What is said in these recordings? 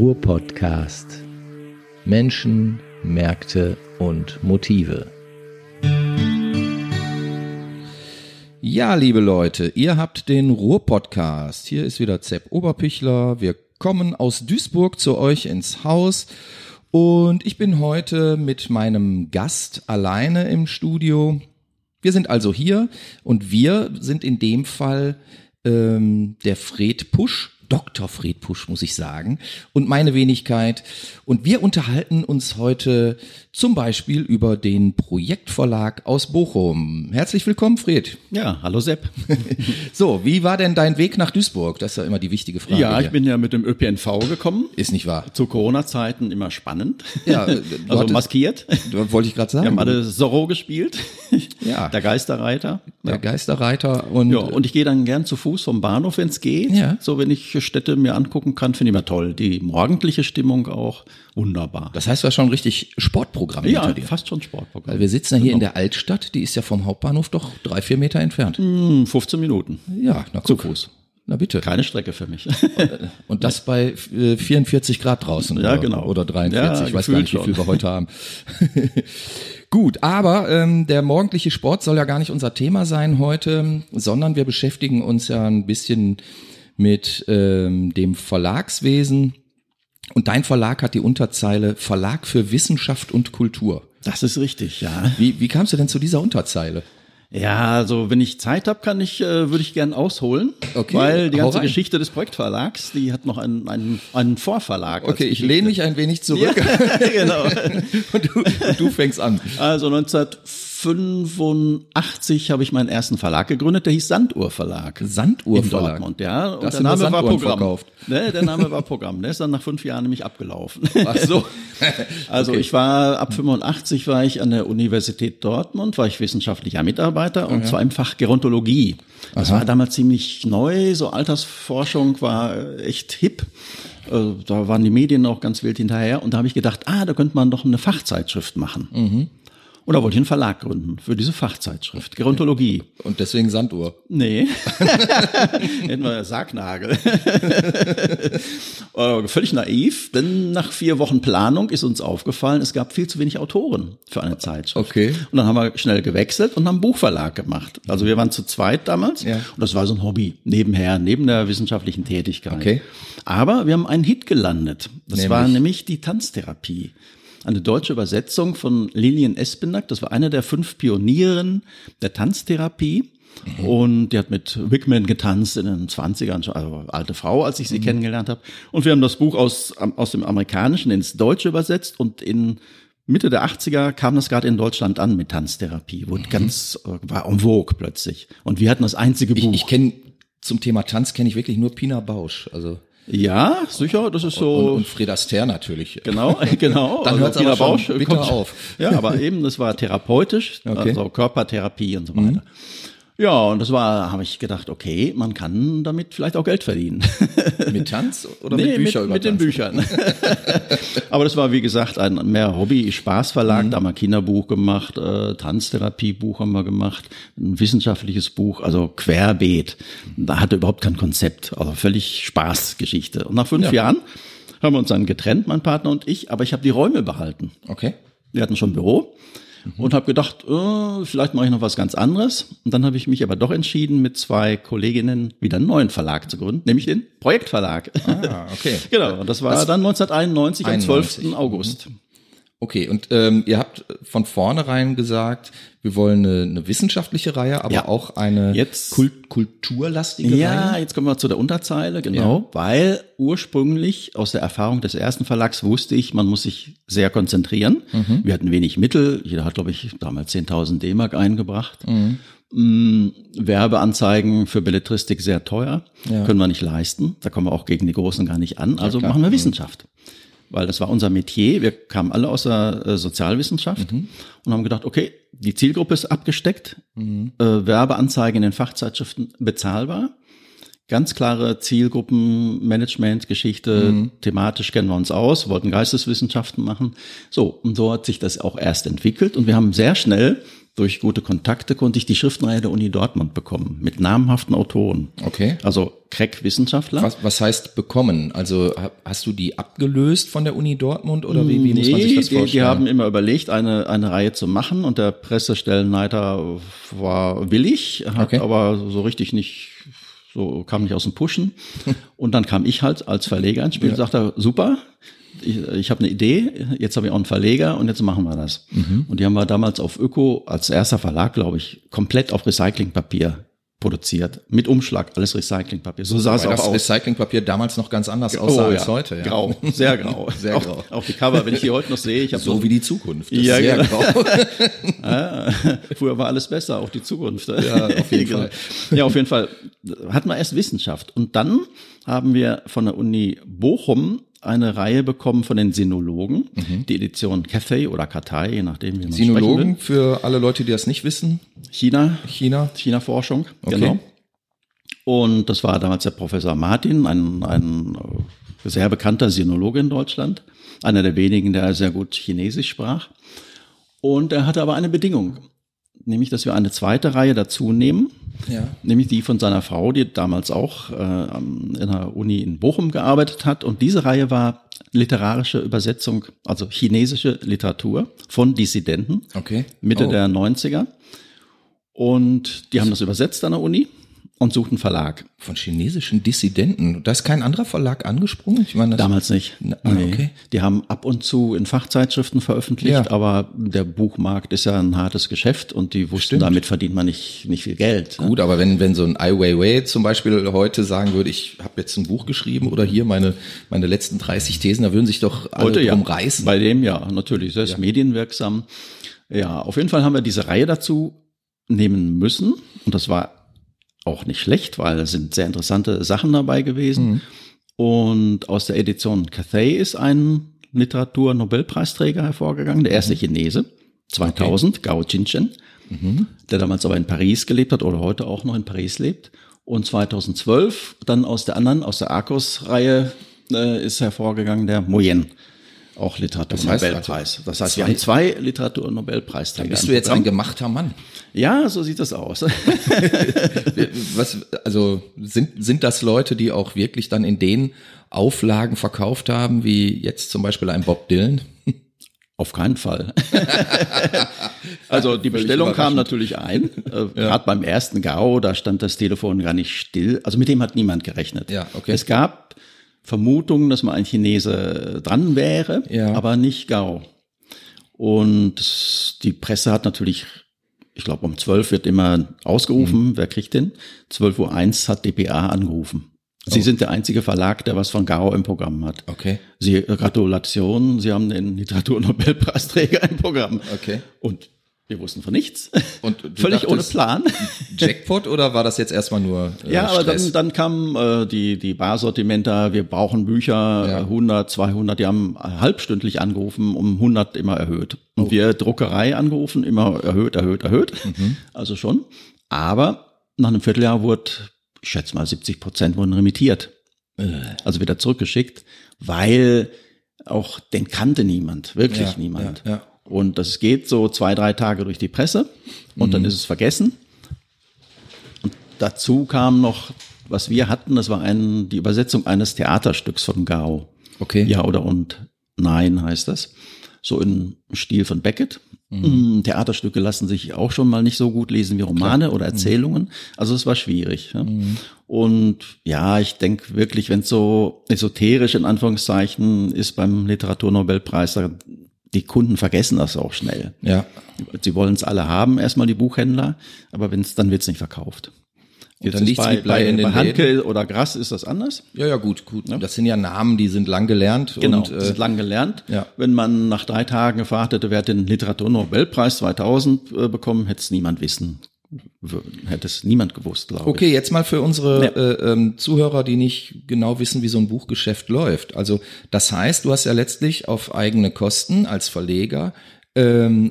Ruhr-Podcast. Menschen, Märkte und Motive. Ja, liebe Leute, ihr habt den Ruhr-Podcast. Hier ist wieder Zepp Oberpichler. Wir kommen aus Duisburg zu euch ins Haus. Und ich bin heute mit meinem Gast alleine im Studio. Wir sind also hier und wir sind in dem Fall ähm, der Fred Pusch, Dr. Fred Pusch, muss ich sagen, und meine Wenigkeit. Und wir unterhalten uns heute zum Beispiel über den Projektverlag aus Bochum. Herzlich willkommen, Fred. Ja, hallo Sepp. so, wie war denn dein Weg nach Duisburg? Das ist ja immer die wichtige Frage. Ja, ich bin ja mit dem ÖPNV gekommen. Ist nicht wahr? Zu Corona-Zeiten immer spannend. Ja, also hattest, maskiert. Wollte ich gerade sagen. Wir haben alle Zorro gespielt. Ja. Der Geisterreiter. Der Geisterreiter und. Ja, und ich gehe dann gern zu Fuß vom Bahnhof, wenn es geht. Ja. So, wenn ich Städte mir angucken kann, finde ich immer toll. Die morgendliche Stimmung auch wunderbar. Das heißt, du hast schon richtig Sportprogramm ja, hinter dir. fast schon Sportprogramm. Weil wir sitzen ja hier in der Altstadt, die ist ja vom Hauptbahnhof doch drei, vier Meter entfernt. Hm, 15 Minuten. Ja, na Zu guck. Fuß. Na bitte. Keine Strecke für mich. Und das bei äh, 44 Grad draußen. Ja, oder, genau. Oder 43. Ja, ich weiß gar nicht, wie viel wir heute haben. Gut, aber ähm, der morgendliche Sport soll ja gar nicht unser Thema sein heute, sondern wir beschäftigen uns ja ein bisschen mit ähm, dem Verlagswesen. Und dein Verlag hat die Unterzeile Verlag für Wissenschaft und Kultur. Das ist richtig, ja. Wie, wie kamst du denn zu dieser Unterzeile? Ja, also wenn ich Zeit habe, kann ich, äh, würde ich gern ausholen, Okay, weil die ganze rein. Geschichte des Projektverlags, die hat noch einen, einen, einen Vorverlag. Okay, ich lehne mich ein wenig zurück genau. und, du, und du fängst an. Also 1985 habe ich meinen ersten Verlag gegründet, der hieß Sanduhr Verlag. Sanduhr in Verlag. Dortmund, ja. Und hast der Name war Programm. verkauft. Ne, der Name war Programm. Der ist dann nach fünf Jahren nämlich abgelaufen. Ach so. Also Okay. ich war ab 85 war ich an der Universität Dortmund, war ich wissenschaftlicher Mitarbeiter und zwar im Fach Gerontologie. Das war damals ziemlich neu, so Altersforschung war echt hip. Äh, Da waren die Medien auch ganz wild hinterher und da habe ich gedacht, ah, da könnte man doch eine Fachzeitschrift machen. Und da wollte ich einen Verlag gründen für diese Fachzeitschrift, Gerontologie. Und deswegen Sanduhr. Nee. Hätten wir Sargnagel. Äh, Völlig naiv, denn nach vier Wochen Planung ist uns aufgefallen, es gab viel zu wenig Autoren für eine Zeitschrift. Okay. Und dann haben wir schnell gewechselt und haben einen Buchverlag gemacht. Also wir waren zu zweit damals Ja. und das war so ein Hobby nebenher, neben der wissenschaftlichen Tätigkeit. Okay. Aber wir haben einen Hit gelandet. Das Nämlich? war nämlich die Tanztherapie. Eine deutsche Übersetzung von Lillian Espenack. Das war eine der fünf Pionieren der Tanztherapie. Und die hat mit Wickman getanzt in den 20ern, schon, also alte Frau, als ich sie kennengelernt habe. Und wir haben das Buch aus, aus dem Amerikanischen ins Deutsche übersetzt und in Mitte der 80er kam das gerade in Deutschland an mit Tanztherapie. Wurde ganz, äh, war en vogue plötzlich. Und wir hatten das einzige Ich, Buch. ich kenne zum Thema Tanz kenne ich wirklich nur Pina Bausch. Also ja, sicher, das ist so. und, und Fred Astaire natürlich. Genau, genau. Dann hört's Pina aber schon bitter kommt- auf. Ja, aber eben, das war therapeutisch, Okay. Mhm. also Körpertherapie und so weiter. Ja, und das war, habe ich gedacht, okay, man kann damit vielleicht auch Geld verdienen. Mit Tanz oder Nee, mit Büchern über mit den? Büchern. Aber das war, wie gesagt, ein mehr Hobby-Spaßverlag. Mhm. Da haben wir Kinderbuch gemacht, äh, Tanztherapiebuch haben wir gemacht, ein wissenschaftliches Buch, also querbeet. Da hatte überhaupt kein Konzept, also völlig Spaßgeschichte. Und nach fünf Ja. Jahren haben wir uns dann getrennt, mein Partner und ich, aber ich habe die Räume behalten. Okay. Wir hatten schon ein Büro und habe gedacht, äh, vielleicht mache ich noch was ganz anderes. Und dann habe ich mich aber doch entschieden, mit zwei Kolleginnen wieder einen neuen Verlag zu gründen, nämlich den Projektverlag. Ah, okay. genau, und das war dann 1991 am 91. 12. August. Okay, und ähm, ihr habt von vornherein gesagt, wir wollen eine, eine wissenschaftliche Reihe, aber Ja. auch eine Jetzt- Kult kulturlastige Ja, Reihe. jetzt kommen wir zu der Unterzeile, genau, weil ursprünglich aus der Erfahrung des ersten Verlags wusste ich, man muss sich sehr konzentrieren. Wir hatten wenig Mittel, jeder hat, glaube ich, damals 10.000 D-Mark eingebracht. Mm, Werbeanzeigen für Belletristik sehr teuer, Ja. können wir nicht leisten, da kommen wir auch gegen die Großen gar nicht an, also klar. machen wir Wissenschaft. Weil das war unser Metier, wir kamen alle aus der äh, Sozialwissenschaft und haben gedacht, okay, die Zielgruppe ist abgesteckt, äh, Werbeanzeigen in den Fachzeitschriften bezahlbar. ganz klare Zielgruppenmanagement, Geschichte, Mhm. thematisch kennen wir uns aus, wollten Geisteswissenschaften machen. So, und so hat sich das auch erst entwickelt und wir haben sehr schnell durch gute Kontakte konnte ich die Schriftenreihe der Uni Dortmund bekommen mit namhaften Autoren. Okay. Also Crack Wissenschaftler. Was, was heißt bekommen? Also ha- hast du die abgelöst von der Uni Dortmund oder wie, wie muss man sich das die, vorstellen? die haben immer überlegt, eine, eine Reihe zu machen und der Pressestellenleiter war willig, hat Okay. aber so richtig nicht, so kam nicht aus dem Pushen. Und dann kam ich halt als Verleger ins Spiel und sagte, super, ich, ich habe eine Idee, jetzt habe ich auch einen Verleger und jetzt machen wir das. Mhm. Und die haben wir damals auf Öko als erster Verlag, glaube ich, komplett auf Recyclingpapier produziert. Mit Umschlag, alles Recyclingpapier. So sah es Weil auch das aus. Recyclingpapier damals noch ganz anders aussah als heute. Ja. Grau, sehr grau. Sehr auch, grau. Auch die Cover, wenn ich die heute noch sehe, ich habe So wie die Zukunft. Ja, sehr genau. grau. Früher war alles besser, auch die Zukunft. Ja, auf jeden Fall. Ja, auf jeden Fall hatten wir erst Wissenschaft. Und dann haben wir von der Uni Bochum eine Reihe bekommen von den Sinologen, die Edition Cathay oder Katai, je nachdem, wie man sprechen Sinologen, für alle Leute, die das nicht wissen, China, China. China-Forschung, Okay. genau. Und das war damals der Professor Martin, ein, ein äh, sehr bekannter Sinologe in Deutschland, einer der wenigen, der sehr gut Chinesisch sprach. Und er hatte aber eine Bedingung, nämlich, dass wir eine zweite Reihe dazu nehmen, Ja. nämlich die von seiner Frau, die damals auch äh, in der Uni in Bochum gearbeitet hat. Und diese Reihe war literarische Übersetzung, also chinesische Literatur von Dissidenten. Okay. Mitte Oh. der 90er. Und die haben das übersetzt an der Uni und suchten Verlag. Von chinesischen Dissidenten. Da ist kein anderer Verlag angesprungen? Ich meine, das Damals nicht. Na, ah, okay. Die haben ab und zu in Fachzeitschriften veröffentlicht, Ja. aber der Buchmarkt ist ja ein hartes Geschäft und die wussten, Stimmt. damit verdient man nicht, nicht viel Geld. ne? Gut, aber wenn, wenn so ein Ai Weiwei zum Beispiel heute sagen würde, ich habe jetzt ein Buch geschrieben oder hier meine, meine letzten 30 Thesen, da würden sich doch alle Heute ja. reißen. Bei dem ja, natürlich. Sehr medienwirksam. Ja, auf jeden Fall haben wir diese Reihe dazu nehmen müssen. Und das war auch nicht schlecht, weil es sind sehr interessante Sachen dabei gewesen. Und aus der Edition Cathay ist ein Literatur-Nobelpreisträger hervorgegangen, der erste Chinese, 2000, Gao Jinchen, der damals aber in Paris gelebt hat oder heute auch noch in Paris lebt. Und 2012 dann aus der anderen, aus der Arcos-Reihe äh, ist hervorgegangen der Moyen, auch Literatur-Nobelpreis. Das heißt, wir zwei- haben zwei Literatur-Nobelpreisträger. Bist im du jetzt ein gemachter Mann? Ja, so sieht das aus. Was, also sind, sind das Leute, die auch wirklich dann in den Auflagen verkauft haben, wie jetzt zum Beispiel ein Bob Dylan? Auf keinen Fall. also die Bestellung kam natürlich ein. Äh, Gerade beim ersten GAU, da stand das Telefon gar nicht still. Also mit dem hat niemand gerechnet. Ja, okay. Es gab Vermutungen, dass mal ein Chinese dran wäre, Ja. aber nicht GAU. Und die Presse hat natürlich, ich glaube um 12 wird immer ausgerufen, Mhm. wer kriegt den? 12 Uhr 1 hat DPA angerufen. Sie Oh. sind der einzige Verlag, der was von GAU im Programm hat. Okay. Sie, Gratulation, Sie haben den Literaturnobelpreisträger im Programm. Okay. Und wir wussten von nichts. Völlig ohne Plan. Jackpot oder war das jetzt erstmal nur äh, Ja, aber Stress? dann, dann kamen äh, die, die Barsortimenter, wir brauchen Bücher, Ja. äh, 100, 200, die haben halbstündlich angerufen, um 100 immer erhöht. Und Oh. wir Druckerei angerufen, immer erhöht, erhöht, erhöht. Mhm. Also schon. Aber nach einem Vierteljahr wurde, ich schätze mal 70 Prozent wurden remittiert. Äh. Also wieder zurückgeschickt, weil auch den kannte niemand, wirklich Ja, niemand. ja. Und das geht so zwei, drei Tage durch die Presse und Mhm. dann ist es vergessen. Und dazu kam noch, was wir hatten, das war ein, die Übersetzung eines Theaterstücks von Gao. Okay. Ja oder und nein heißt das. So im Stil von Beckett. Mm, Theaterstücke lassen sich auch schon mal nicht so gut lesen wie Romane oder Erzählungen. Also es war schwierig. Ja. Und ja, ich denke wirklich, wenn es so esoterisch in Anführungszeichen ist beim Literaturnobelpreis, da- die Kunden vergessen das auch schnell. Ja. Sie wollen es alle haben, erstmal die Buchhändler, aber wenn's, dann wird's nicht verkauft. Jetzt dann ist liegt's bei, bei, in den bei Handke oder Grass ist das anders. Ja, ja, gut, gut. Das sind ja Namen, die sind lang gelernt. Genau, Und, äh, ist lang gelernt. ja. Wenn man nach drei Tagen gefragt hätte, wer hat den Literaturnobelpreis 2000 äh, bekommen, hätte es niemand wissen, hätte es niemand gewusst, glaube ich. Okay, jetzt mal für unsere Ja. äh, ähm, Zuhörer, die nicht genau wissen, wie so ein Buchgeschäft läuft. Also das heißt, du hast ja letztlich auf eigene Kosten als Verleger ähm,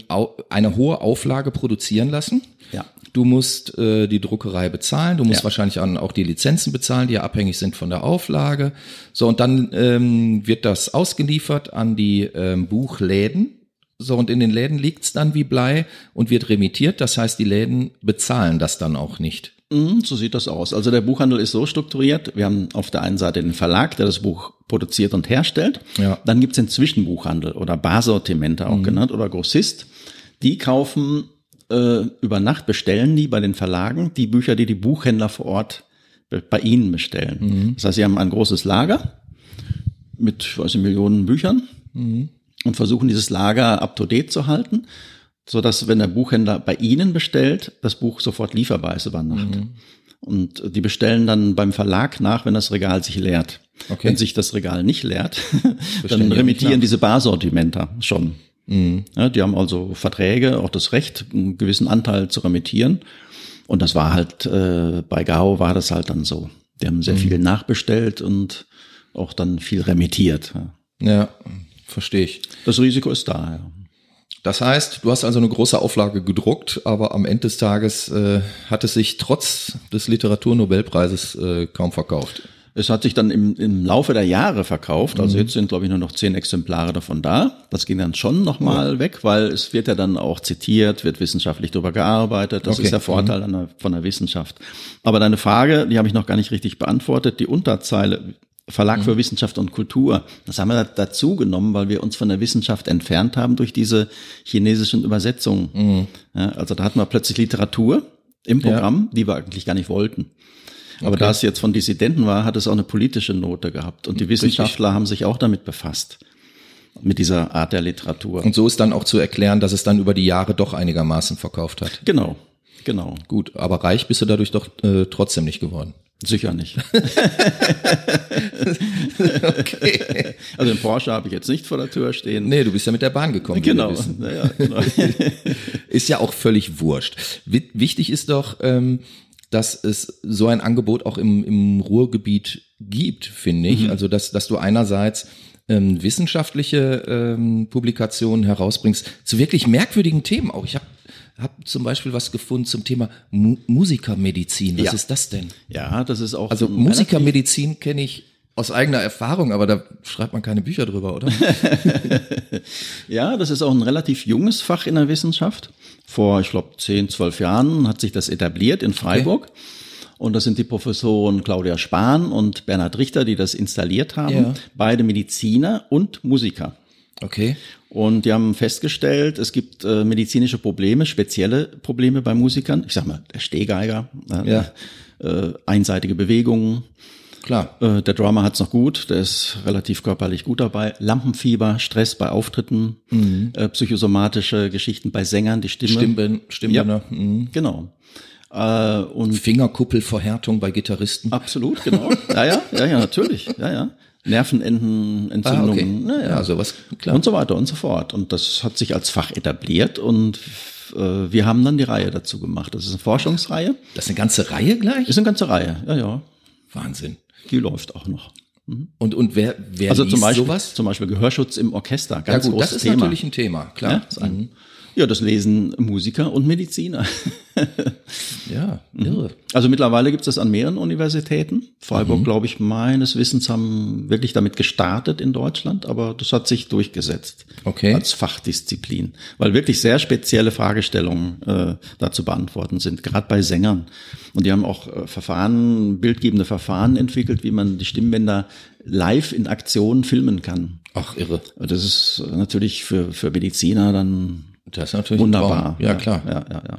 eine hohe Auflage produzieren lassen. Ja. Du musst äh, die Druckerei bezahlen, du musst Ja. wahrscheinlich auch die Lizenzen bezahlen, die ja abhängig sind von der Auflage. So, und dann ähm, wird das ausgeliefert an die ähm, Buchläden. So, und in den Läden liegt's dann wie Blei und wird remittiert. Das heißt, die Läden bezahlen das dann auch nicht. Mhm, So sieht das aus. Also der Buchhandel ist so strukturiert. Wir haben auf der einen Seite den Verlag, der das Buch produziert und herstellt. Ja. Dann gibt es den Zwischenbuchhandel oder Barsortimente auch genannt oder Grossist. Die kaufen äh, über Nacht, bestellen die bei den Verlagen die Bücher, die die Buchhändler vor Ort be- bei ihnen bestellen. Das heißt, sie haben ein großes Lager mit, ich weiß nicht, Millionen Büchern und versuchen dieses Lager up to date zu halten, so dass wenn der Buchhändler bei Ihnen bestellt, das Buch sofort lieferbar ist über Nacht. Und die bestellen dann beim Verlag nach, wenn das Regal sich leert. Okay. Wenn sich das Regal nicht leert, dann remittieren diese Barsortimenter schon. Ja, die haben also Verträge, auch das Recht, einen gewissen Anteil zu remittieren. Und das war halt, äh, bei Gao war das halt dann so. Die haben sehr viel nachbestellt und auch dann viel remittiert. Ja, verstehe ich. Das Risiko ist da, ja. Das heißt, du hast also eine große Auflage gedruckt, aber am Ende des Tages äh, hat es sich trotz des Literaturnobelpreises äh, kaum verkauft. Es hat sich dann im, im Laufe der Jahre verkauft. Also jetzt sind, glaube ich, nur noch zehn Exemplare davon da. Das ging dann schon nochmal weg, weil es wird ja dann auch zitiert, wird wissenschaftlich darüber gearbeitet. Das Okay. ist der Vorteil an der, von der Wissenschaft. Aber deine Frage, die habe ich noch gar nicht richtig beantwortet. Die Unterzeile Verlag für Wissenschaft und Kultur, das haben wir da- dazu genommen, weil wir uns von der Wissenschaft entfernt haben durch diese chinesischen Übersetzungen. Ja, also da hatten wir plötzlich Literatur im Programm, die wir eigentlich gar nicht wollten. Aber da es jetzt von Dissidenten war, hat es auch eine politische Note gehabt. Und die Wissenschaftler haben sich auch damit befasst. Mit dieser Art der Literatur. Und so ist dann auch zu erklären, dass es dann über die Jahre doch einigermaßen verkauft hat. genau, genau. Gut, aber reich bist du dadurch doch äh, trotzdem nicht geworden. Sicher nicht. Okay. Also den Porsche habe ich jetzt nicht vor der Tür stehen. Nee, du bist ja mit der Bahn gekommen. genau. Naja, genau. Ist ja auch völlig wurscht. Wi- Wichtig ist doch, ähm, dass es so ein Angebot auch im, im Ruhrgebiet gibt, finde ich. Also, dass, dass du einerseits ähm, wissenschaftliche ähm, Publikationen herausbringst zu wirklich merkwürdigen Themen auch. Ich habe hab zum Beispiel was gefunden zum Thema Mu Musikermedizin. Was Ja. ist das denn? Ja, das ist auch Also Musikermedizin kenne ich aus eigener Erfahrung, aber da schreibt man keine Bücher drüber, oder? Ja, das ist auch ein relativ junges Fach in der Wissenschaft. Vor, ich glaube, 10, 12 Jahren hat sich das etabliert in Freiburg. Und das sind die Professoren Claudia Spahn und Bernhard Richter, die das installiert haben. Ja. Beide Mediziner und Musiker. Okay. Und die haben festgestellt, es gibt äh, medizinische Probleme, spezielle Probleme bei Musikern. Ich sag mal, der Stehgeiger, äh, Ja. äh, einseitige Bewegungen. Klar. Äh, der Drummer hat's noch gut, der ist relativ körperlich gut dabei. Lampenfieber, Stress bei Auftritten, äh, psychosomatische Geschichten bei Sängern, die Stimme. Stimmbänder, Stimmbänder. Mhm. Genau. Äh, und Fingerkuppelverhärtung bei Gitarristen. absolut, genau. ja, ja, ja, ja, natürlich. Ja, ja. Nervenendenentzündungen. Ah, okay. ja, Ja, sowas, klar. Und so weiter und so fort. Und das hat sich als Fach etabliert und äh, wir haben dann die Reihe dazu gemacht. Das ist eine Forschungsreihe. Das ist eine ganze Reihe gleich? Ist eine ganze Reihe. Ja, ja. Wahnsinn. Die läuft auch noch. Und, und wer, wer Also liest zum Beispiel, sowas? zum Beispiel Gehörschutz im Orchester. Ja Ganz gut, das großes ist Thema. natürlich ein Thema, ja, klar. ist ein, ja, das lesen Musiker und Mediziner. Ja, Mhm. irre. Also mittlerweile gibt es das an mehreren Universitäten. Freiburg, glaube ich, meines Wissens haben wirklich damit gestartet in Deutschland, aber das hat sich durchgesetzt Okay. als Fachdisziplin, weil wirklich sehr spezielle Fragestellungen äh, da zu beantworten sind, gerade bei Sängern. Und die haben auch äh, Verfahren, bildgebende Verfahren entwickelt, wie man die Stimmbänder live in Aktion filmen kann. Ach, irre. Das ist natürlich für, für Mediziner dann Das ist natürlich wunderbar. Traum. Ja, klar. Ja, ja, ja.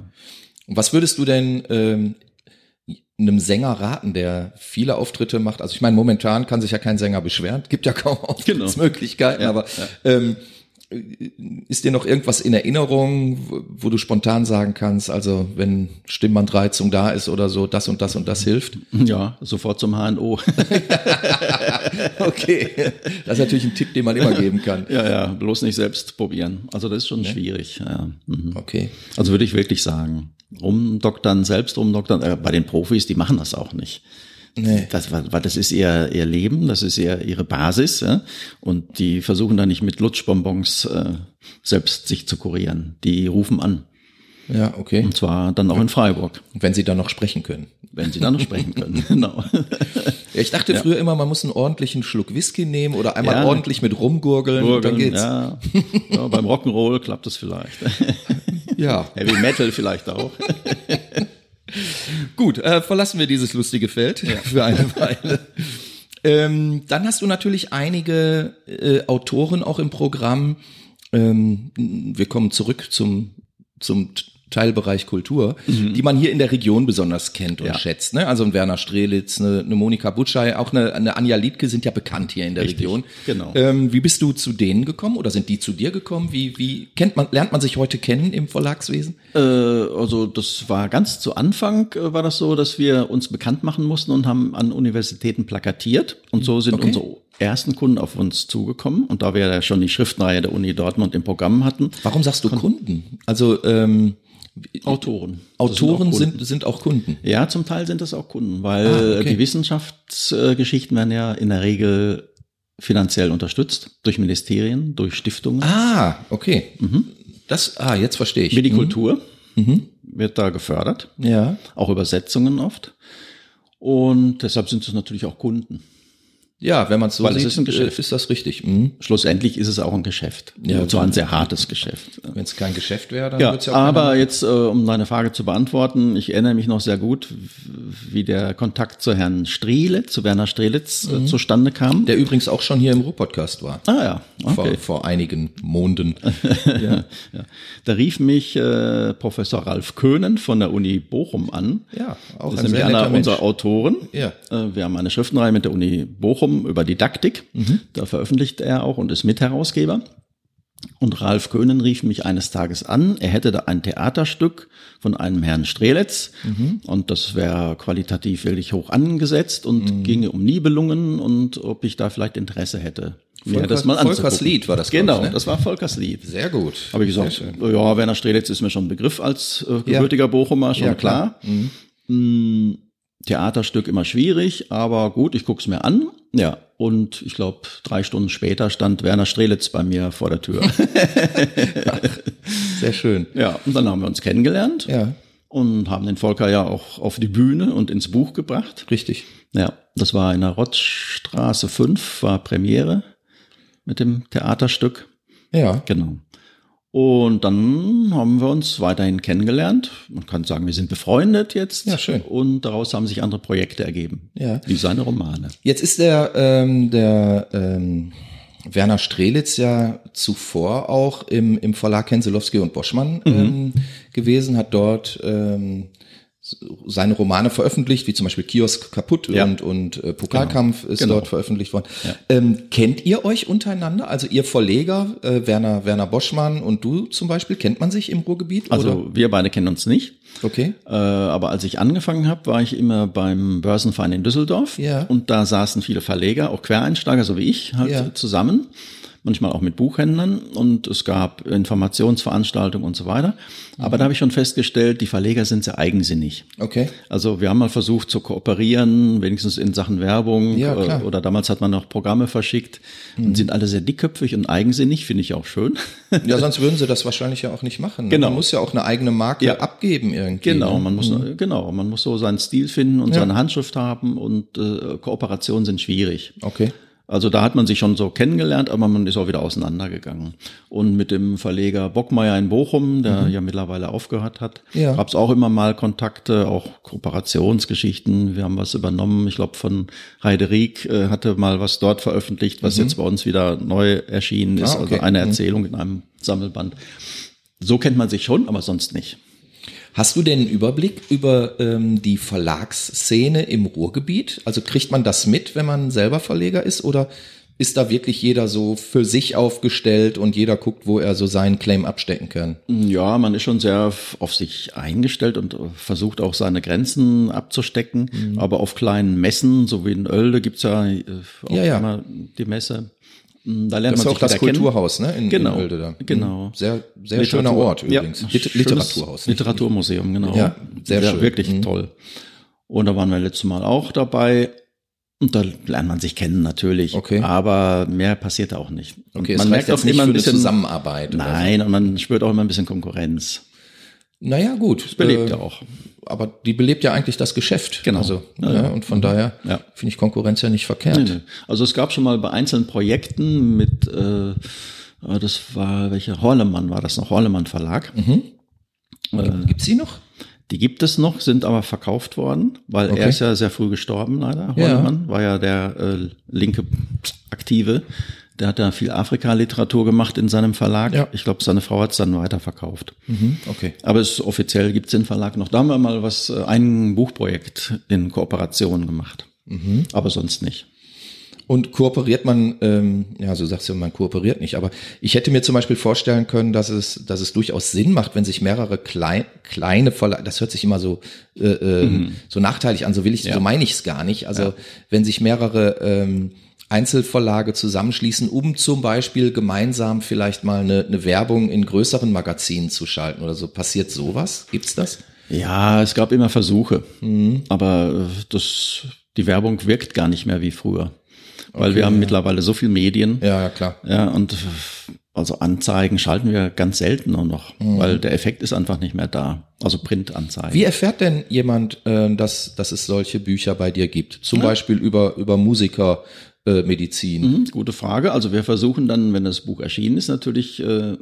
Und was würdest du denn ähm, einem Sänger raten, der viele Auftritte macht? Also ich meine, momentan kann sich ja kein Sänger beschweren, gibt ja kaum Auftrittsmöglichkeiten, aber ähm, ist dir noch irgendwas in Erinnerung, wo, du spontan sagen kannst, also wenn Stimmbandreizung da ist oder so, das und das und das hilft? Ja, sofort zum HNO. Okay, das ist natürlich ein Tipp, den man immer geben kann. Ja, ja, bloß nicht selbst probieren. Also das ist schon schwierig. Ja. Mhm. Okay. Also würde ich wirklich sagen, rumdoktern, selbst rumdoktern, äh, bei den Profis, die machen das auch nicht. Nee. Das, war, das ist ihr, ihr Leben, das ist ihr, ihre Basis. Ja? Und die versuchen da nicht mit Lutschbonbons äh, selbst sich zu kurieren. Die rufen an. Ja, okay. Und zwar dann auch in Freiburg, Wenn sie dann noch sprechen können. wenn sie dann noch sprechen können. Genau. Ja, ich dachte früher immer, man muss einen ordentlichen Schluck Whisky nehmen oder einmal Ja. ordentlich mit rumgurgeln und dann geht's. Ja, ja, beim Rock'n'Roll klappt das vielleicht. ja. Heavy Metal vielleicht auch. Gut, äh, verlassen wir dieses lustige Feld für eine Weile. Ähm, dann hast du natürlich einige äh, Autoren auch im Programm. Ähm, wir kommen zurück zum, zum Teilbereich Kultur, die man hier in der Region besonders kennt und Ja. schätzt. Ne? Also ein Werner Strelitz, eine, eine Monika Butschei, auch eine, eine Anja Liedke sind ja bekannt hier in der Richtig, Region. genau. Ähm, wie bist du zu denen gekommen oder sind die zu dir gekommen? Wie, wie kennt man, lernt man sich heute kennen im Verlagswesen? Äh, also das war ganz zu Anfang äh, war das so, dass wir uns bekannt machen mussten und haben an Universitäten plakatiert und so sind Okay. unsere ersten Kunden auf uns zugekommen und da wir ja schon die Schriftenreihe der Uni Dortmund im Programm hatten, Warum sagst du Kunden? Also ähm, Autoren. Autoren auch Kunden. sind, sind auch Kunden. Ja, zum Teil sind das auch Kunden, weil Ah, okay. die Wissenschaftsgeschichten werden ja in der Regel finanziell unterstützt durch Ministerien, durch Stiftungen. Ah, okay. Das, ah, jetzt verstehe ich. Medikultur wird da gefördert, Mhm. Ja. auch Übersetzungen oft. Und deshalb sind es natürlich auch Kunden. Ja, wenn man es so Weil es sieht, ist ein Geschäft. äh, ist das richtig. Mhm. Schlussendlich ist es auch ein Geschäft. Ja, Ja, zwar ein sehr hartes Geschäft. Wenn es kein Geschäft wäre, dann Ja, wird's ja auch aber jetzt, äh, um deine Frage zu beantworten, ich erinnere mich noch sehr gut, wie der Kontakt zu Herrn Strelitz, zu Werner Strelitz äh, zustande kam. der übrigens auch schon hier im Ruhr-Podcast war. ah ja, Vor, okay. vor einigen Monden. ja. Ja. Da rief mich äh, Professor Ralf Köhnen von der Uni Bochum an. Ja, auch Das ein ist sehr einer unserer Autoren. Ja. Wir haben eine Schriftenreihe mit der Uni Bochum über Didaktik. Mhm. Da veröffentlicht er auch und ist Mitherausgeber. Und Ralf Köhnen rief mich eines Tages an. Er hätte da ein Theaterstück von einem Herrn Strelitz. Mhm. Und das wäre qualitativ wirklich hoch angesetzt und Mhm. ginge um Nibelungen und ob ich da vielleicht Interesse hätte. mir Volkers- das mal Volkers anzugucken. Lied war das, Genau, ich, ne? das war Volkers Lied. Sehr gut. Habe ich gesagt, ja, Werner Strelitz ist mir schon ein Begriff als äh, gebürtiger Bochumer, schon Ja, klar. klar. Mhm. Mm, Theaterstück immer schwierig, aber gut, ich guck's mir an. Ja, und ich glaube, drei Stunden später stand Werner Strelitz bei mir vor der Tür. Sehr schön. ja, und dann haben wir uns kennengelernt Ja, und haben den Volker ja auch auf die Bühne und ins Buch gebracht. richtig. Ja, das war in der Rottstraße 5, war Premiere mit dem Theaterstück. Ja. Genau. Und dann haben wir uns weiterhin kennengelernt. Man kann sagen, wir sind befreundet jetzt. Ja, schön. Und daraus haben sich andere Projekte ergeben. Ja. Wie seine Romane. Jetzt ist der, ähm, der ähm, Werner Strelitz ja zuvor auch im, im Verlag Henselowski und Boschmann ähm, gewesen, hat dort ähm, seine Romane veröffentlicht, wie zum Beispiel Kiosk kaputt Ja. und, und äh, Pokalkampf ist Genau. dort veröffentlicht worden. Ähm, kennt ihr euch untereinander? Also ihr Verleger, äh, Werner, Werner Boschmann und du zum Beispiel, kennt man sich im Ruhrgebiet? Also oder? wir beide kennen uns nicht. Okay. Äh, aber als ich angefangen habe, war ich immer beim Börsenverein in Düsseldorf. Ja. Und da saßen viele Verleger, auch Quereinsteiger, so wie ich, halt Ja. zusammen. Manchmal auch mit Buchhändlern und es gab Informationsveranstaltungen und so weiter. Aber da habe ich schon festgestellt, die Verleger sind sehr eigensinnig. Okay. Also wir haben mal versucht zu kooperieren, wenigstens in Sachen Werbung Ja, klar. äh, oder damals hat man noch Programme verschickt und sind alle sehr dickköpfig und eigensinnig, finde ich auch schön. Ja, sonst würden sie das wahrscheinlich ja auch nicht machen. Genau. Man muss ja auch eine eigene Marke Ja. abgeben irgendwie. Genau, ne? man muss genau, man muss so seinen Stil finden und Ja. seine Handschrift haben und äh, Kooperationen sind schwierig. Okay. Also da hat man sich schon so kennengelernt, aber man ist auch wieder auseinandergegangen. Und mit dem Verleger Bockmeier in Bochum, der ja mittlerweile aufgehört hat, Mhm. Ja. gab's auch immer mal Kontakte, auch Kooperationsgeschichten. Wir haben was übernommen, ich glaube von Heiderik äh, hatte mal was dort veröffentlicht, was jetzt bei uns wieder neu erschienen ist, Mhm. Ah, okay. also eine Erzählung in einem Sammelband. So kennt man sich schon, aber sonst nicht. Hast du denn einen Überblick über ähm, die Verlagsszene im Ruhrgebiet? Also kriegt man das mit, wenn man selber Verleger ist? Oder ist da wirklich jeder so für sich aufgestellt und jeder guckt, wo er so seinen Claim abstecken kann? Ja, man ist schon sehr auf sich eingestellt und äh, versucht auch seine Grenzen abzustecken. Mhm. Aber auf kleinen Messen, so wie in Oelde, gibt's ja äh, auch Ja, ja. immer die Messe. Mm, Da lernt Das ist man auch sich das kennen. Kulturhaus, ne? In, Genau, in Oelde genau. Mhm. Sehr, sehr schöner Ort übrigens. Ja, Lit Literaturhaus. Literaturmuseum, genau. Ja, sehr schön. Wirklich Mhm. toll. Und da waren wir letztes Mal auch dabei. Und da lernt man sich kennen natürlich. Okay. Aber mehr passiert da auch nicht. Und Okay, man es reicht jetzt nicht für eine Zusammenarbeit. Nein, und man spürt auch immer ein bisschen Konkurrenz. Naja, gut. Das belebt ja auch. Aber die belebt ja eigentlich das Geschäft. Genau. Also, Ja, ja, ja. und von daher Ja. finde ich Konkurrenz ja nicht verkehrt. Nee, nee. Also es gab schon mal bei einzelnen Projekten mit, äh, äh, das war welcher Horlemann war das noch, Horlemann Verlag. Gibt- Gibt's die noch? Die gibt es noch, sind aber verkauft worden, weil Okay. er ist ja sehr früh gestorben, leider. Ja. Horlemann war ja der äh, linke Aktive. Der hat da viel Afrika-Literatur gemacht in seinem Verlag. Ja. Ich glaube, seine Frau hat es dann weiterverkauft. Mhm. Okay. Aber es offiziell gibt es den Verlag noch. Da haben wir mal was, äh, ein Buchprojekt in Kooperation gemacht. Mhm. Aber sonst nicht. Und kooperiert man, ähm, ja, so sagst du, man kooperiert nicht, aber ich hätte mir zum Beispiel vorstellen können, dass es, dass es durchaus Sinn macht, wenn sich mehrere klein, kleine Verlage, das hört sich immer so, äh, äh, so nachteilig an, so will ich, so meine ich es gar nicht. Also wenn sich mehrere ähm, Einzelverlage zusammenschließen, um zum Beispiel gemeinsam vielleicht mal eine, eine Werbung in größeren Magazinen zu schalten oder so. Passiert sowas? Gibt's das? Ja, es gab immer Versuche, aber äh, das, die Werbung wirkt gar nicht mehr wie früher, weil wir haben mittlerweile so viel Medien, Ja, ja, klar. ja und äh, also Anzeigen schalten wir ganz selten nur noch, weil der Effekt ist einfach nicht mehr da. Also Printanzeigen. Wie erfährt denn jemand, äh, dass, dass es solche Bücher bei dir gibt? Zum Beispiel über, über Musiker, äh, Medizin. Mhm, gute Frage. Also wir versuchen dann, wenn das Buch erschienen ist, natürlich äh,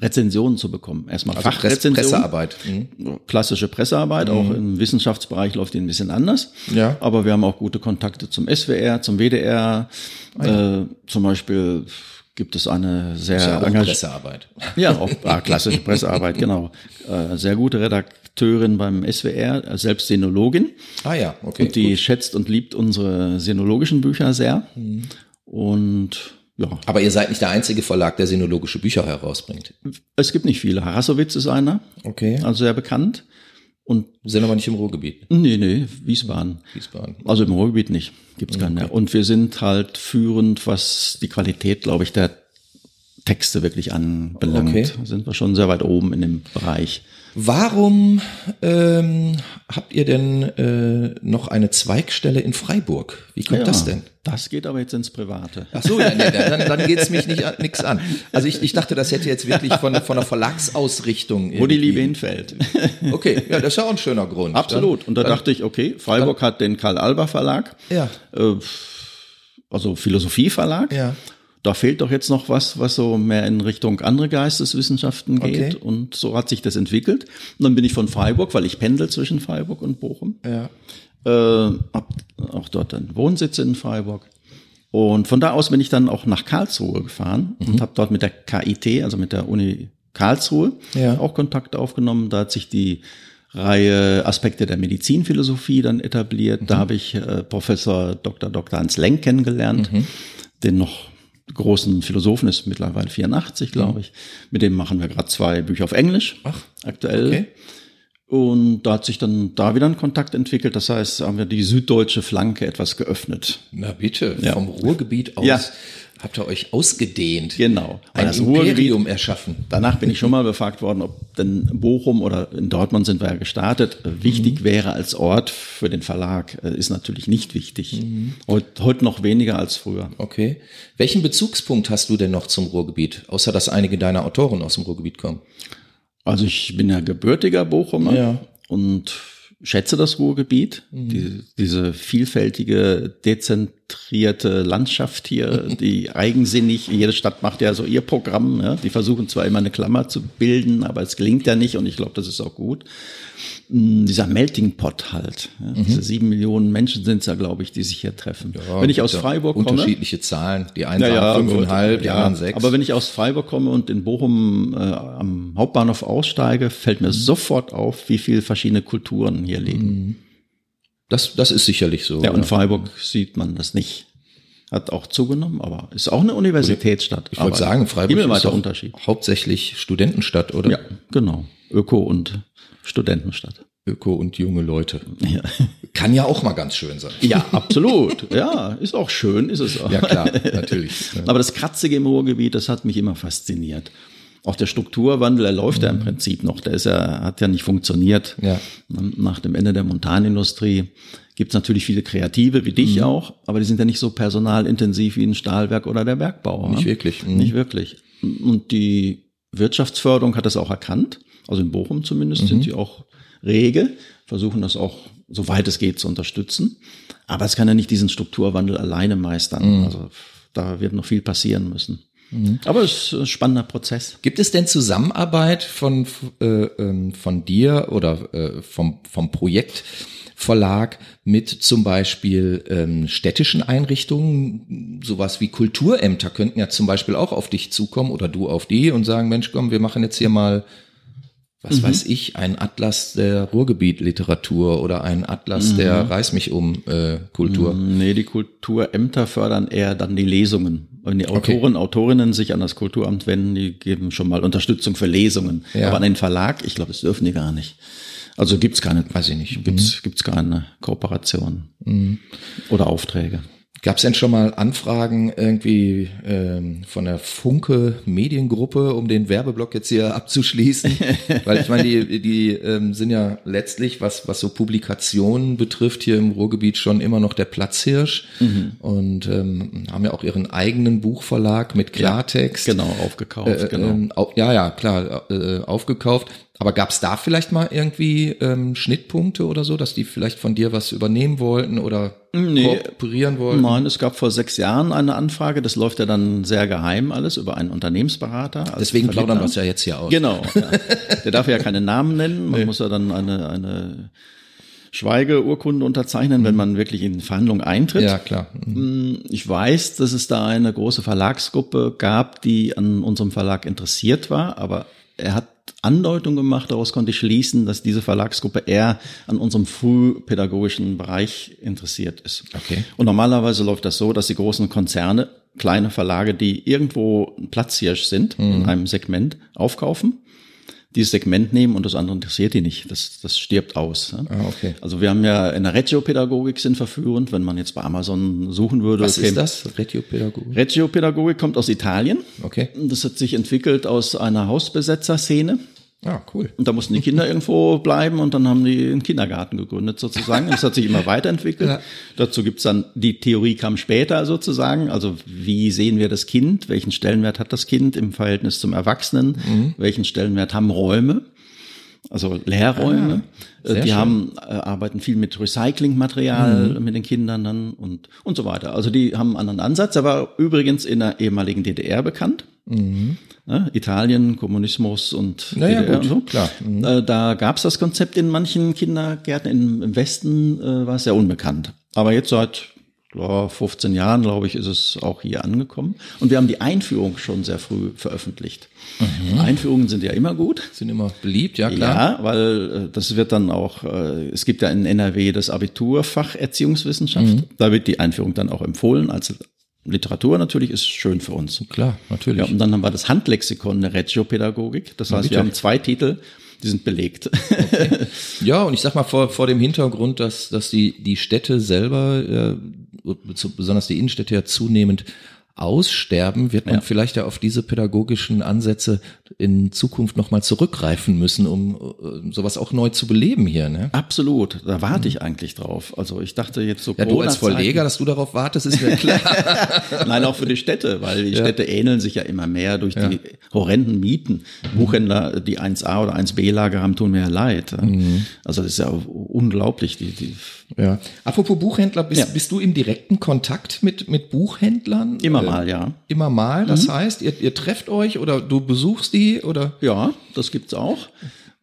Rezensionen zu bekommen. Erstmal Also Fachrezensionen. Pressearbeit. Mhm. klassische Pressearbeit, auch im Wissenschaftsbereich läuft die ein bisschen anders. Ja. Aber wir haben auch gute Kontakte zum SWR, zum WDR. Ah, äh, zum Beispiel gibt es eine sehr ja Pressearbeit. ja, auch ah, klassische Pressearbeit, genau. Äh, sehr gute Redakteurin beim SWR, äh, selbst Sinologin. Ah ja, okay. Und die schätzt und liebt unsere sinologischen Bücher sehr. Mhm. Und ja, Aber ihr seid nicht der einzige Verlag, der sinologische Bücher herausbringt. es gibt nicht viele. Harassowitz ist einer, Okay. also sehr bekannt. Und Sind aber nicht im Ruhrgebiet. nee, nee, Wiesbaden. Wiesbaden. Also im Ruhrgebiet nicht, gibt's keinen mehr. Und wir sind halt führend, was die Qualität, glaube ich, der Texte wirklich anbelangt. Okay. Sind wir schon sehr weit oben in dem Bereich. Warum ähm, habt ihr denn äh, noch eine Zweigstelle in Freiburg? Wie kommt Ja, das denn? Das geht aber jetzt ins Private. Ach so, ja, nee, dann, dann geht's mich nicht an- nix an. Also ich, ich dachte, das hätte jetzt wirklich von, von der Verlagsausrichtung. Wo die Liebe hinfällt. Okay, ja, das ist ja auch ein schöner Grund. Absolut. Und da dann, dachte ich, okay, Freiburg hat den Karl-Alber-Verlag, Ja, äh, also Philosophie-Verlag. ja. Da fehlt doch jetzt noch was, was so mehr in Richtung andere Geisteswissenschaften geht. Okay. Und so hat sich das entwickelt. Und dann bin ich von Freiburg, weil ich pendel zwischen Freiburg und Bochum. Ja. äh, hab auch dort einen Wohnsitz in Freiburg. Und von da aus bin ich dann auch nach Karlsruhe gefahren und habe dort mit der KIT, also mit der Uni Karlsruhe, Ja. auch Kontakt aufgenommen. Da hat sich die Reihe Aspekte der Medizinphilosophie dann etabliert. Da habe ich äh, Professor Dr. Dr. Hans Lenk kennengelernt, den noch großen Philosophen ist mittlerweile 84, glaube ich. Mit dem machen wir gerade zwei Bücher auf Englisch. Ach, aktuell. okay. Und da hat sich dann da wieder ein Kontakt entwickelt. Das heißt, haben wir die süddeutsche Flanke etwas geöffnet. Na bitte, Ja. vom Ruhrgebiet aus Ja. Habt ihr euch ausgedehnt. Genau. Ein Das Imperium erschaffen. Danach bin ich schon mal befragt worden, ob denn Bochum oder in Dortmund sind wir ja gestartet, wichtig wäre als Ort für den Verlag. Äh, Ist natürlich nicht wichtig. Heut, heute noch weniger als früher. Okay. Welchen Bezugspunkt hast du denn noch zum Ruhrgebiet, außer dass einige deiner Autoren aus dem Ruhrgebiet kommen? Also ich bin ja gebürtiger Bochumer Ja. und schätze das Ruhrgebiet, die, diese vielfältige, dezentrierte Landschaft hier, die eigensinnig, jede Stadt macht ja so ihr Programm, ja. die versuchen zwar immer eine Klammer zu bilden, aber es gelingt ja nicht und ich glaube, das ist auch gut. Mm, Dieser Melting Pot halt, ja. diese sieben Millionen Menschen sind es ja, glaube ich, die sich hier treffen. wenn ich aus Ja, Freiburg komme, Unterschiedliche Zahlen. Die einen ja, ja, sagen fünfeinhalb, die Ja, anderen sechs. Aber wenn ich aus Freiburg komme und in Bochum äh, am Hauptbahnhof aussteige, fällt Mhm. mir sofort auf, wie viele verschiedene Kulturen hier leben. Das, das ist sicherlich so. Ja, und Freiburg sieht man das nicht. Hat auch zugenommen, aber ist auch eine Universitätsstadt. ich wollte sagen, Freiburg ist Unterschied. hauptsächlich Studentenstadt, oder? Ja, genau. Öko- und Studentenstadt. Öko und junge Leute. Ja. Kann ja auch mal ganz schön sein. ja, absolut. Ja, ist auch schön, ist es auch. Ja, klar, natürlich. Aber das Kratzige im Ruhrgebiet, das hat mich immer fasziniert. Auch der Strukturwandel, er läuft ja im Prinzip noch. Der ist ja, hat ja nicht funktioniert. Ja. Nach dem Ende der Montanindustrie gibt es natürlich viele Kreative wie dich auch, aber die sind ja nicht so personalintensiv wie ein Stahlwerk oder der Bergbau. Nicht ne? wirklich. Mhm. Nicht wirklich. Und die Wirtschaftsförderung hat das auch erkannt. Also in Bochum zumindest sind die auch rege, versuchen das auch, soweit es geht, zu unterstützen. Aber es kann ja nicht diesen Strukturwandel alleine meistern. Also da wird noch viel passieren müssen. Aber es ist ein spannender Prozess. Gibt es denn Zusammenarbeit von, äh, ähm, von dir oder äh, vom, vom Projektverlag mit zum Beispiel ähm, städtischen Einrichtungen? Sowas wie Kulturämter könnten ja zum Beispiel auch auf dich zukommen oder du auf die und sagen, Mensch, komm, wir machen jetzt hier mal, was weiß ich, ein Atlas der Ruhrgebiet-Literatur oder ein Atlas der Reiß mich um äh, Kultur. Nee, die Kulturämter fördern eher dann die Lesungen. Wenn die Autoren, Autorinnen sich an das Kulturamt wenden, die geben schon mal Unterstützung für Lesungen. Ja. Aber an den Verlag, ich glaube, das dürfen die gar nicht. Also gibt's keine, Weiß ich nicht. gibt's, gibt's keine Kooperation oder Aufträge. Gab es denn schon mal Anfragen irgendwie ähm, von der Funke Mediengruppe, um den Werbeblock jetzt hier abzuschließen? Weil ich meine, die, die ähm, sind ja letztlich, was, was so Publikationen betrifft, hier im Ruhrgebiet schon immer noch der Platzhirsch und ähm, haben ja auch ihren eigenen Buchverlag mit Klartext. Genau, aufgekauft, Äh, genau. ähm, au- ja, ja, klar, äh, aufgekauft. Aber gab es da vielleicht mal irgendwie ähm, Schnittpunkte oder so, dass die vielleicht von dir was übernehmen wollten oder Nee. kooperieren wollten? Nein, es gab vor sechs Jahren eine Anfrage, das läuft ja dann sehr geheim alles über einen Unternehmensberater. als Deswegen plaudern wir es ja jetzt hier aus. Genau. Ja. Der darf ja keine Namen nennen. Man muss ja dann eine, eine Schweigeurkunde unterzeichnen, wenn man wirklich in Verhandlungen eintritt. Ja, klar. Ich weiß, dass es da eine große Verlagsgruppe gab, die an unserem Verlag interessiert war, aber er hat Andeutungen gemacht, daraus konnte ich schließen, dass diese Verlagsgruppe eher an unserem frühpädagogischen Bereich interessiert ist. Okay. Und normalerweise läuft das so, dass die großen Konzerne kleine Verlage, die irgendwo ein Platzhirsch sind in einem Segment, aufkaufen, dieses Segment nehmen und das andere interessiert die nicht. Das, das stirbt aus. ne? Ah, okay. Also wir haben ja in der Regiopädagogik sind verführend, wenn man jetzt bei Amazon suchen würde. Was käme- ist das? Regiopädagogik? Regiopädagogik kommt aus Italien. Okay. Das hat sich entwickelt aus einer Hausbesetzerszene. Ah, cool. Und da mussten die Kinder irgendwo bleiben und dann haben die einen Kindergarten gegründet sozusagen. Das hat sich immer weiterentwickelt. Ja. Dazu gibt's dann, die Theorie kam später sozusagen. Also wie sehen wir das Kind? Welchen Stellenwert hat das Kind im Verhältnis zum Erwachsenen? Mhm. Welchen Stellenwert haben Räume? Also Lehrräume. Ah, Äh, die schön. haben, äh, arbeiten viel mit Recyclingmaterial Mhm. mit den Kindern dann und, und so weiter. Also die haben einen anderen Ansatz. Er war übrigens in der ehemaligen DDR bekannt. Ne? Italien, Kommunismus und Mhm. Naja, DDR gut, und so. klar. Mhm. Äh, Da gab es das Konzept in manchen Kindergärten. Im, im Westen äh, war es sehr unbekannt. Aber jetzt seit 15 Jahren, glaube ich, ist es auch hier angekommen. Und wir haben die Einführung schon sehr früh veröffentlicht. Mhm. Einführungen sind ja immer gut. Sind immer beliebt, ja klar. Ja, weil äh, das wird dann auch, äh, es gibt ja in NRW das Abiturfach Erziehungswissenschaft. Mhm. Da wird die Einführung dann auch empfohlen. Als Literatur natürlich ist schön für uns. Klar, natürlich. Ja, und dann haben wir das Handlexikon der Regiopädagogik. Das heißt, wir haben zwei Titel, die sind belegt. Ja, und ich sag mal vor, vor dem Hintergrund, dass, dass die, die Städte selber, äh, besonders die Innenstädte ja zunehmend aussterben, wird man Ja. vielleicht ja auf diese pädagogischen Ansätze in Zukunft nochmal zurückgreifen müssen, um äh, sowas auch neu zu beleben hier. Ne? Absolut, da warte ich eigentlich drauf. Also ich dachte jetzt so. Ja, du als Verleger, dass du darauf wartest, ist mir klar. Nein, auch für die Städte, weil die Städte ähneln sich ja immer mehr durch die horrenden Mieten. Buchhändler, die 1a oder 1b Lager haben, tun mir ja leid. Mhm. Also das ist ja unglaublich. Die, die ja. Apropos Buchhändler, bist, Ja. bist du im direkten Kontakt mit, mit Buchhändlern? immer mal, ja. Immer mal, das heißt, ihr, ihr trefft euch oder du besuchst die oder? Ja, das gibt's auch.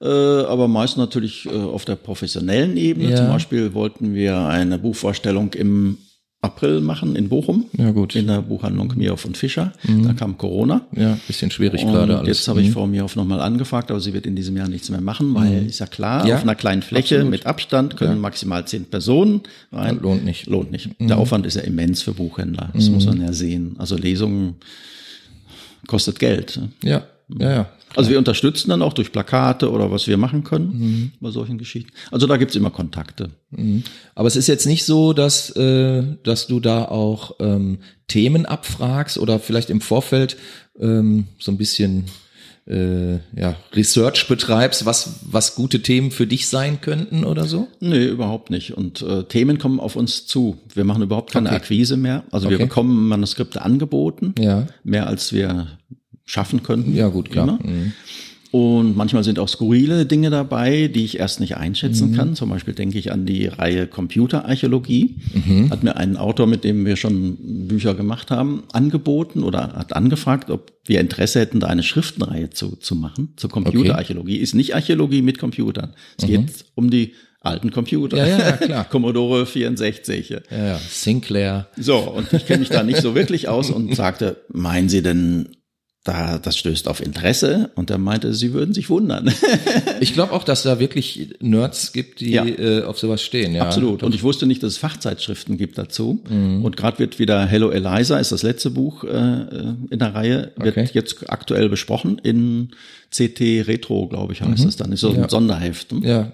Äh, aber meist natürlich äh, auf der professionellen Ebene. Ja. Zum Beispiel wollten wir eine Buchvorstellung im April machen in Bochum. Ja, gut. In der Buchhandlung Mirhoff und Fischer. Da kam Corona. Ja, bisschen schwierig Und gerade alles. jetzt habe ich Mhm. Frau Mirhoff nochmal angefragt, aber sie wird in diesem Jahr nichts mehr machen, weil ist ja klar, Ja, auf einer kleinen Fläche absolut. mit Abstand können maximal zehn Personen rein. Ja, lohnt nicht. Mhm. Lohnt nicht. Der Aufwand ist ja immens für Buchhändler. Das muss man ja sehen. Also Lesungen kostet Geld. Ja, ja, ja. Also wir unterstützen dann auch durch Plakate oder was wir machen können Mhm. bei solchen Geschichten. Also da gibt's immer Kontakte. Aber es ist jetzt nicht so, dass, äh, dass du da auch ähm, Themen abfragst oder vielleicht im Vorfeld ähm, so ein bisschen äh, ja, Research betreibst, was, was gute Themen für dich sein könnten oder so? Nee, überhaupt nicht. Und äh, Themen kommen auf uns zu. Wir machen überhaupt keine Okay. Akquise mehr. Also wir Okay. bekommen Manuskripte angeboten, Ja. mehr als wir schaffen könnten. Ja, gut, klar. Mhm. Und manchmal sind auch skurrile Dinge dabei, die ich erst nicht Mhm. einschätzen kann. Zum Beispiel denke ich an die Reihe Computerarchäologie. Mhm. Hat mir ein Autor, mit dem wir schon Bücher gemacht haben, angeboten oder hat angefragt, ob wir Interesse hätten, da eine Schriftenreihe zu, zu machen zur Computerarchäologie. Ist nicht Archäologie mit Computern. Es geht um die alten Computer. Mhm. Ja, ja, klar. Commodore 64. ja. Ja, ja. Sinclair. So, und ich kenne mich da nicht so wirklich aus und sagte, meinen Sie denn, da, das stößt auf Interesse? Und er meinte, Sie würden sich wundern. Ich glaube auch, dass da wirklich Nerds gibt, die Ja. äh, auf sowas stehen. Ja. Absolut. Und ich wusste nicht, dass es Fachzeitschriften gibt dazu. Und gerade wird wieder Hello Eliza, ist das letzte Buch äh, in der Reihe, wird Okay. jetzt aktuell besprochen in CT Retro, glaube ich, heißt es dann. Ist so ein Sonderheft. Ja.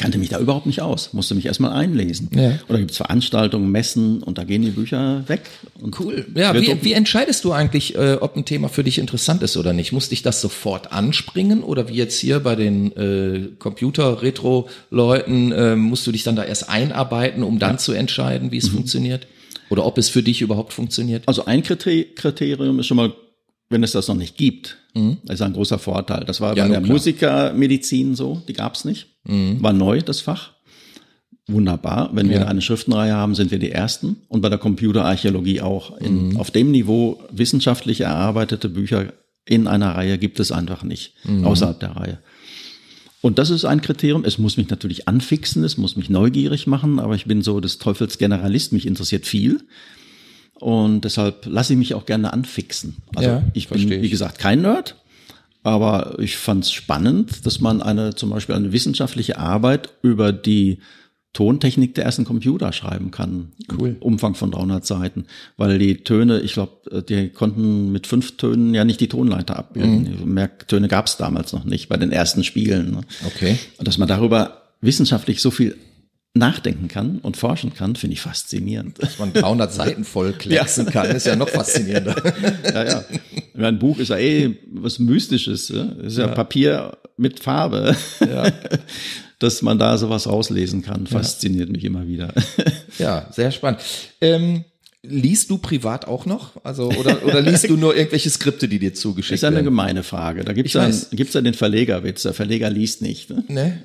Ich kannte mich da überhaupt nicht aus, musste mich erstmal einlesen. Ja. Oder gibt es Veranstaltungen, Messen und da gehen die Bücher weg. Und Cool. Ja, wie, wie entscheidest du eigentlich, äh, ob ein Thema für dich interessant ist oder nicht? Muss dich das sofort anspringen oder wie jetzt hier bei den äh, Computer-Retro-Leuten, äh, musst du dich dann da erst einarbeiten, um dann zu entscheiden, wie Mhm. es funktioniert? Oder ob es für dich überhaupt funktioniert? Also ein Kriter- Kriterium ist schon mal, wenn es das noch nicht gibt. Das ist ein großer Vorteil. Das war Mhm. Ja, bei der klar. Musikermedizin so, die gab's nicht. War neu, das Fach. Wunderbar. Wenn wir Mhm. Ja. eine Schriftenreihe haben, sind wir die Ersten. Und bei der Computerarchäologie auch. In, Mhm. Auf dem Niveau wissenschaftlich erarbeitete Bücher in einer Reihe gibt es einfach nicht. Mhm. Außerhalb der Reihe. Und das ist ein Kriterium. Es muss mich natürlich anfixen, es muss mich neugierig machen, aber ich bin so des Teufels Generalist, mich interessiert viel. Und deshalb lasse ich mich auch gerne anfixen. Also Ja, ich bin, ich. wie gesagt, kein Nerd, aber ich fand es spannend, dass man eine zum Beispiel eine wissenschaftliche Arbeit über die Tontechnik der ersten Computer schreiben kann. Cool. Umfang von 300 Seiten, weil die Töne, ich glaube, die konnten mit fünf Tönen ja nicht die Tonleiter abbilden. Mhm. Mehr Töne gab es damals noch nicht bei den ersten Spielen. Ne? Okay. Und dass man darüber wissenschaftlich so viel nachdenken kann und forschen kann, finde ich faszinierend. Dass man 300 Seiten voll klecksen kann, ist ja noch faszinierender. ja, ja. Ein Buch ist ja eh was Mystisches. Ja? Ist ja, Papier mit Farbe. Ja. Dass man da sowas rauslesen kann, fasziniert mich immer wieder. Ja, sehr spannend. Ähm, liest du privat auch noch? Also, oder, oder liest du nur irgendwelche Skripte, die dir zugeschickt ist ja eine werden? gemeine Frage. Da ja, weiß. gibt's ja den Verlegerwitz. Der Verleger liest nicht. Ne? Ne?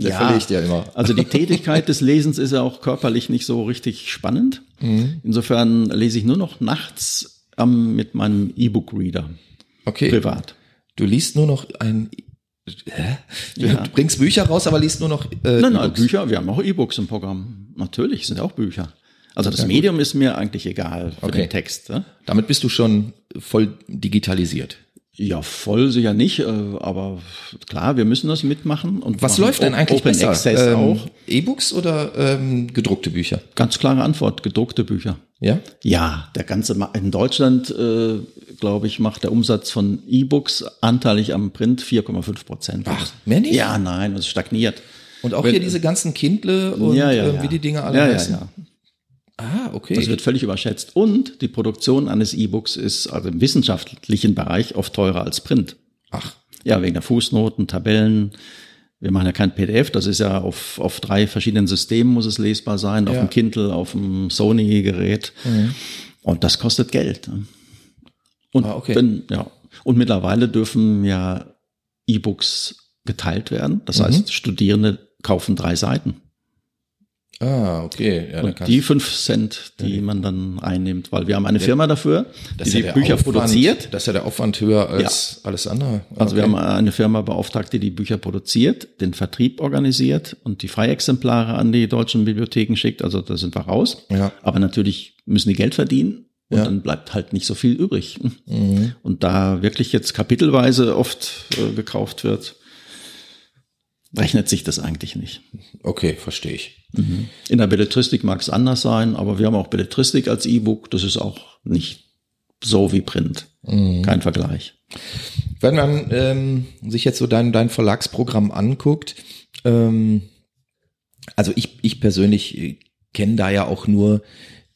Der Ja. verlegt ja immer. Also die Tätigkeit des Lesens ist ja auch körperlich nicht so richtig spannend. Mhm. Insofern lese ich nur noch nachts am, mit meinem E-Book-Reader Okay. privat. Du liest nur noch ein. Hä? Du Ja. bringst Bücher raus, aber liest nur noch. Äh, Nein, nein. Bücher, wir haben auch E-Books im Programm. Natürlich sind auch Bücher. Also das Medium ist mir eigentlich egal für Okay. den Text. Ne? Damit bist du schon voll digitalisiert. Ja, voll sicher nicht, äh, aber klar, wir müssen das mitmachen. Und Was läuft denn eigentlich Open besser? Access Ähm, auch. E-Books oder ähm, gedruckte Bücher? Ganz klare Antwort, gedruckte Bücher. Ja? Ja, der ganze Ma in Deutschland, äh, glaube ich, macht der Umsatz von E-Books anteilig am Print 4,5 Prozent. Ach, mehr nicht? Ja, nein, es stagniert. Und auch Wenn- hier diese ganzen Kindle und ja, ja, äh, ja. wie die Dinge alle ja, ja, heißen. ja. Ah, okay. Das wird völlig überschätzt. Und die Produktion eines E-Books ist also im wissenschaftlichen Bereich oft teurer als Print. Ach, Ja, wegen der Fußnoten, Tabellen. Wir machen ja kein PDF, das ist ja auf, auf drei verschiedenen Systemen muss es lesbar sein, auf Ja. dem Kindle, auf dem Sony-Gerät. Und das kostet Geld. Und Ah, okay. wenn, ja. Und mittlerweile dürfen ja E-Books geteilt werden. Das heißt, Studierende kaufen drei Seiten. Ah, okay. Ja, Und die fünf Cent, die man dann einnimmt, weil wir haben eine Firma dafür, die ja die Bücher Aufwand, produziert. Das ist ja der Aufwand höher als alles andere. Also wir Okay. haben eine Firma beauftragt, die die Bücher produziert, den Vertrieb organisiert und die Freiexemplare an die deutschen Bibliotheken schickt. Also da sind wir raus. Ja. Aber natürlich müssen die Geld verdienen und Ja. dann bleibt halt nicht so viel übrig. Mhm. Und da wirklich jetzt kapitelweise oft äh, gekauft wird, rechnet sich das eigentlich nicht. Okay, verstehe ich. In der Belletristik mag es anders sein, aber wir haben auch Belletristik als E-Book. Das ist auch nicht so wie Print. Mhm. Kein Vergleich. Wenn man ähm, sich jetzt so dein, dein Verlagsprogramm anguckt, ähm, also ich, ich persönlich äh, kenne da ja auch nur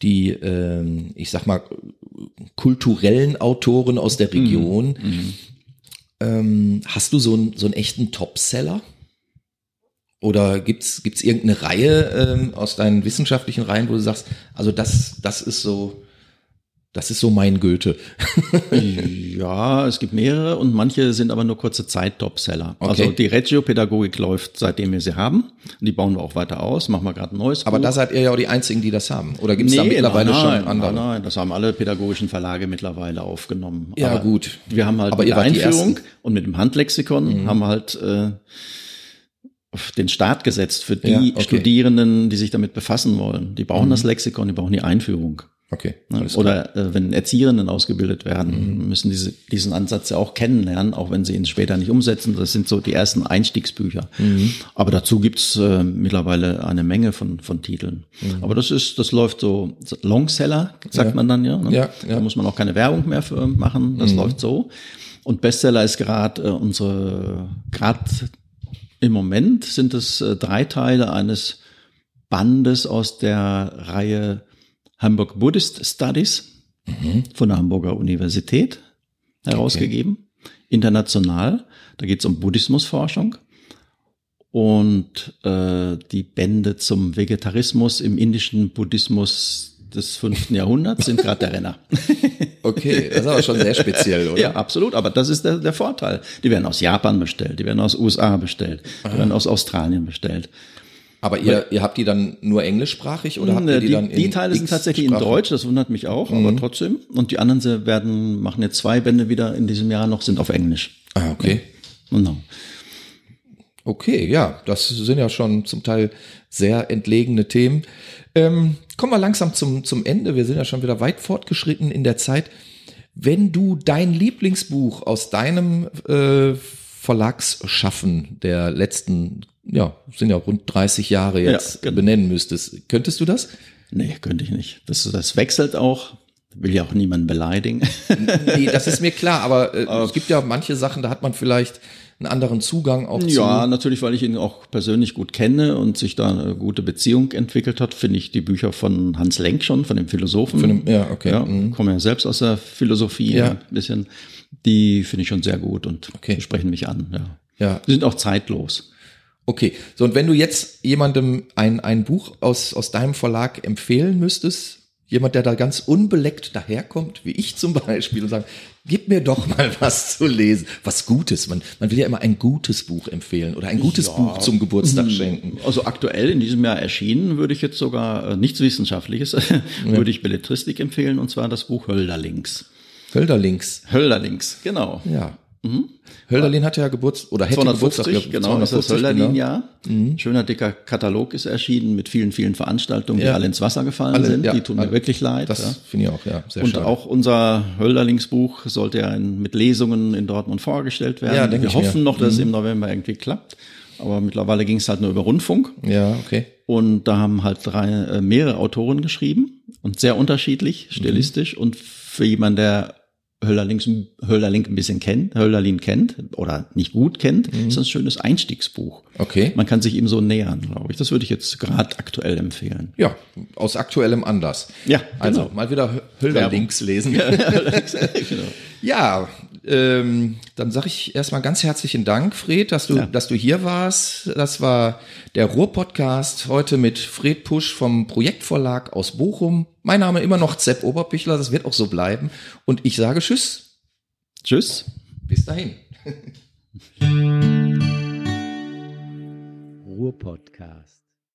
die, ähm, ich sag mal, kulturellen Autoren aus der Region. Ähm, hast du so, einen so einen echten Topseller? Oder gibt's gibt's irgendeine Reihe ähm, aus deinen wissenschaftlichen Reihen, wo du sagst, also das, das ist so, das ist so mein Goethe. ja, es gibt mehrere und manche sind aber nur kurze Zeit Topseller. Okay. Also die Regio-Pädagogik läuft, seitdem wir sie haben. Die bauen wir auch weiter aus, machen wir gerade ein neues Aber Buch. da seid ihr ja auch die Einzigen, die das haben. Oder gibt's da mittlerweile nein, schon andere? Nein, nein, das haben alle pädagogischen Verlage mittlerweile aufgenommen. Ja, Aber gut. Wir haben halt Aber mit der Einführung. Mhm. und mit dem Handlexikon haben wir halt äh, auf den Start gesetzt für die Ja, okay. Mhm. Studierenden, die sich damit befassen wollen. Die brauchen das Lexikon, die brauchen die Einführung. Okay. Mhm. Oder äh, wenn Erzieherinnen ausgebildet werden, müssen diese, diesen Ansatz ja auch kennenlernen, auch wenn sie ihn später nicht umsetzen. Das sind so die ersten Einstiegsbücher. Mhm. Aber dazu gibt's äh, mittlerweile eine Menge von, von Titeln. Aber das ist, das läuft so Longseller, sagt Mhm. Ja. man dann ja. Ne? Ja, ja. Mhm. Da muss man auch keine Werbung mehr für machen. Das läuft so. Und Bestseller ist gerade äh, unsere, gerade im Moment sind es äh, drei Teile eines Bandes aus der Reihe Hamburg Buddhist Studies von der Hamburger Universität herausgegeben, international. Da geht es um Buddhismusforschung und äh, die Bände zum Vegetarismus im indischen Buddhismus des fünften Jahrhunderts sind gerade der Renner. Okay, das ist aber schon sehr speziell, oder? Ja, absolut. Aber das ist der, der Vorteil. Die werden aus Japan bestellt, die werden aus USA bestellt, die werden aus Australien bestellt. Aber ihr, ihr habt die dann nur englischsprachig oder habt ihr die, die, dann in die Teile sind tatsächlich in? Deutsch, das wundert mich auch, Mhm. aber trotzdem. Und die anderen werden, machen jetzt zwei Bände wieder in diesem Jahr noch, sind auf Englisch. Ah, okay. Genau. Okay, ja, das sind ja schon zum Teil sehr entlegene Themen. Ähm, kommen wir langsam zum, zum Ende. Wir sind ja schon wieder weit fortgeschritten in der Zeit. Wenn du dein Lieblingsbuch aus deinem äh, Verlagsschaffen der letzten, ja, sind ja rund 30 Jahre jetzt Ja, genau. benennen müsstest, könntest du das? Nee, könnte ich nicht. Das, das wechselt auch. Will ja auch niemanden beleidigen. Nee, das ist mir klar, aber äh, es gibt ja manche Sachen, da hat man vielleicht einen anderen Zugang auch Ja, zu. natürlich, weil ich ihn auch persönlich gut kenne und sich da eine gute Beziehung entwickelt hat, finde ich die Bücher von Hans Lenk schon, von dem Philosophen. Von dem- ja, okay. Ja, Mhm. komme ja selbst aus der Philosophie Ja. ein bisschen. Die finde ich schon sehr gut und Okay. sprechen mich an. Ja. Ja, Die sind auch zeitlos. Okay, so und wenn du jetzt jemandem ein, ein Buch aus, aus deinem Verlag empfehlen müsstest, jemand, der da ganz unbeleckt daherkommt, wie ich zum Beispiel, und sagt, gib mir doch mal was zu lesen, was Gutes. Man, man will ja immer ein gutes Buch empfehlen oder ein gutes Buch zum Geburtstag schenken. Also aktuell in diesem Jahr erschienen würde ich jetzt sogar äh, nichts Wissenschaftliches, würde ich Belletristik empfehlen und zwar das Buch Hölderlings. Hölderlings, Hölderlings, genau. ja. Hölderlin hat ja Geburtstag, oder hätte Geburtstag. 250, ja, genau, das ist das 250, Hölderlin-Jahr. Schöner dicker Katalog ist erschienen mit vielen, vielen Veranstaltungen, die Ja. alle ins Wasser gefallen Alle, sind. ja, die tun mir wirklich leid. Das ja. finde ich auch, ja, sehr Und schade. auch unser Hölderlingsbuch sollte ja in, mit Lesungen in Dortmund vorgestellt werden. Ja, denke Wir ich mir. Mhm. hoffen noch, dass es im November irgendwie klappt. Aber mittlerweile ging es halt nur über Rundfunk. ja, okay. Und da haben halt drei, äh, mehrere Autoren geschrieben und sehr unterschiedlich, Mhm. stilistisch. Und für jemanden, der Hölderlings, Hölderlin ein bisschen kennt, Hölderlin kennt oder nicht gut kennt, Mhm. ist ein schönes Einstiegsbuch. Okay. Man kann sich ihm so nähern, glaube ich. Das würde ich jetzt gerade aktuell empfehlen. Ja, aus aktuellem Anlass. Ja, Also genau. mal wieder Hö- Hölderlinks lesen. genau. Ja, ähm, dann sage ich erstmal ganz herzlichen Dank, Fred, dass du, Ja. dass du hier warst. Das war der Ruhr-Podcast heute mit Fred Pusch vom Projektverlag aus Bochum. Mein Name immer noch Zepp Oberpichler, das wird auch so bleiben. Und ich sage Tschüss, Tschüss. bis dahin. Ruhr-Podcast.